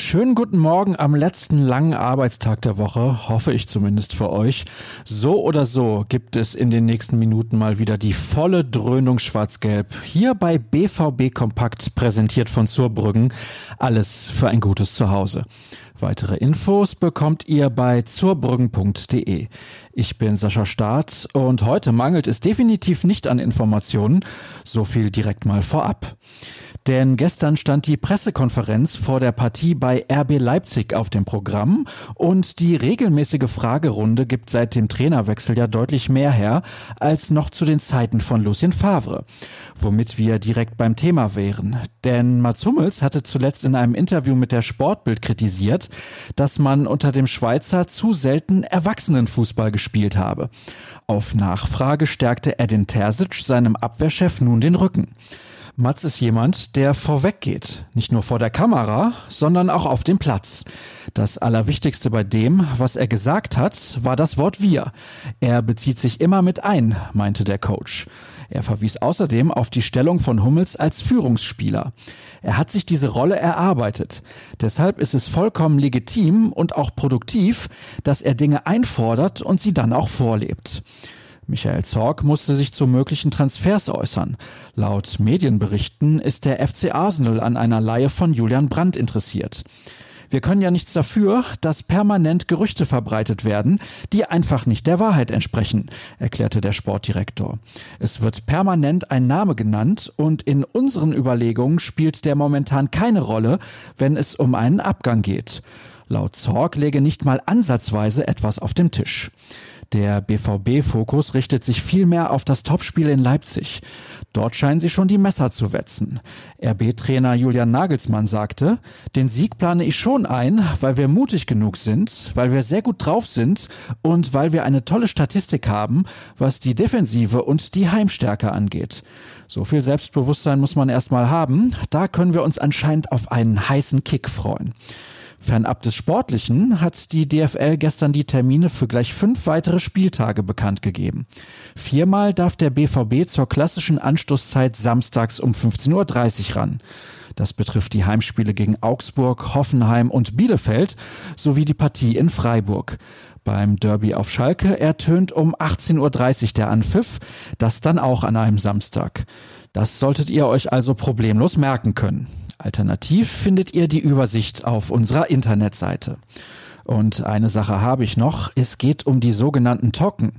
Schönen guten Morgen am letzten langen Arbeitstag der Woche, hoffe ich zumindest für euch. So oder so gibt es in den nächsten Minuten mal wieder die volle Dröhnung Schwarz-Gelb. Hier bei BVB Kompakt präsentiert von Zurbrüggen. Alles für ein gutes Zuhause. Weitere Infos bekommt ihr bei zurbrüggen.de. Ich bin Sascha Staat und heute mangelt es definitiv nicht an Informationen. So viel direkt mal vorab. Denn gestern stand die Pressekonferenz vor der Partie bei RB Leipzig auf dem Programm und die regelmäßige Fragerunde gibt seit dem Trainerwechsel ja deutlich mehr her als noch zu den Zeiten von Lucien Favre. Womit wir direkt beim Thema wären. Denn Mats Hummels hatte zuletzt in einem Interview mit der Sportbild kritisiert, dass man unter dem Schweizer zu selten Erwachsenenfußball gespielt habe. Auf Nachfrage stärkte Edin Terzic seinem Abwehrchef nun den Rücken. Mats ist jemand, der vorweggeht. Nicht nur vor der Kamera, sondern auch auf dem Platz. Das Allerwichtigste bei dem, was er gesagt hat, war das Wort wir. Er bezieht sich immer mit ein, meinte der Coach. Er verwies außerdem auf die Stellung von Hummels als Führungsspieler. Er hat sich diese Rolle erarbeitet. Deshalb ist es vollkommen legitim und auch produktiv, dass er Dinge einfordert und sie dann auch vorlebt. Michael Zorg musste sich zu möglichen Transfers äußern. Laut Medienberichten ist der FC Arsenal an einer Laie von Julian Brandt interessiert. Wir können ja nichts dafür, dass permanent Gerüchte verbreitet werden, die einfach nicht der Wahrheit entsprechen, erklärte der Sportdirektor. Es wird permanent ein Name genannt und in unseren Überlegungen spielt der momentan keine Rolle, wenn es um einen Abgang geht. Laut Zorg lege nicht mal ansatzweise etwas auf dem Tisch. Der BVB-Fokus richtet sich vielmehr auf das Topspiel in Leipzig. Dort scheinen sie schon die Messer zu wetzen. RB-Trainer Julian Nagelsmann sagte, den Sieg plane ich schon ein, weil wir mutig genug sind, weil wir sehr gut drauf sind und weil wir eine tolle Statistik haben, was die Defensive und die Heimstärke angeht. So viel Selbstbewusstsein muss man erstmal haben. Da können wir uns anscheinend auf einen heißen Kick freuen. Fernab des Sportlichen hat die DFL gestern die Termine für gleich fünf weitere Spieltage bekannt gegeben. Viermal darf der BVB zur klassischen Anstoßzeit samstags um 15.30 Uhr ran. Das betrifft die Heimspiele gegen Augsburg, Hoffenheim und Bielefeld sowie die Partie in Freiburg. Beim Derby auf Schalke ertönt um 18.30 Uhr der Anpfiff, das dann auch an einem Samstag. Das solltet ihr euch also problemlos merken können. Alternativ findet ihr die Übersicht auf unserer Internetseite. Und eine Sache habe ich noch. Es geht um die sogenannten Token.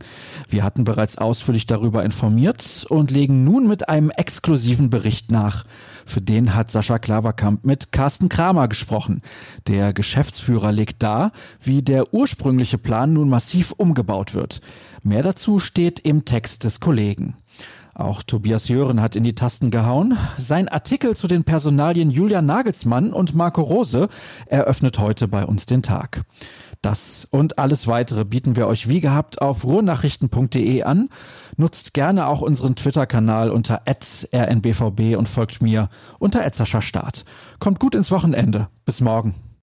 Wir hatten bereits ausführlich darüber informiert und legen nun mit einem exklusiven Bericht nach. Für den hat Sascha Klaverkamp mit Carsten Kramer gesprochen. Der Geschäftsführer legt dar, wie der ursprüngliche Plan nun massiv umgebaut wird. Mehr dazu steht im Text des Kollegen. Auch Tobias Jören hat in die Tasten gehauen. Sein Artikel zu den Personalien Julian Nagelsmann und Marco Rose eröffnet heute bei uns den Tag. Das und alles weitere bieten wir euch wie gehabt auf ruhrnachrichten.de an. Nutzt gerne auch unseren Twitter-Kanal unter rnbvb und folgt mir unter Start. Kommt gut ins Wochenende. Bis morgen.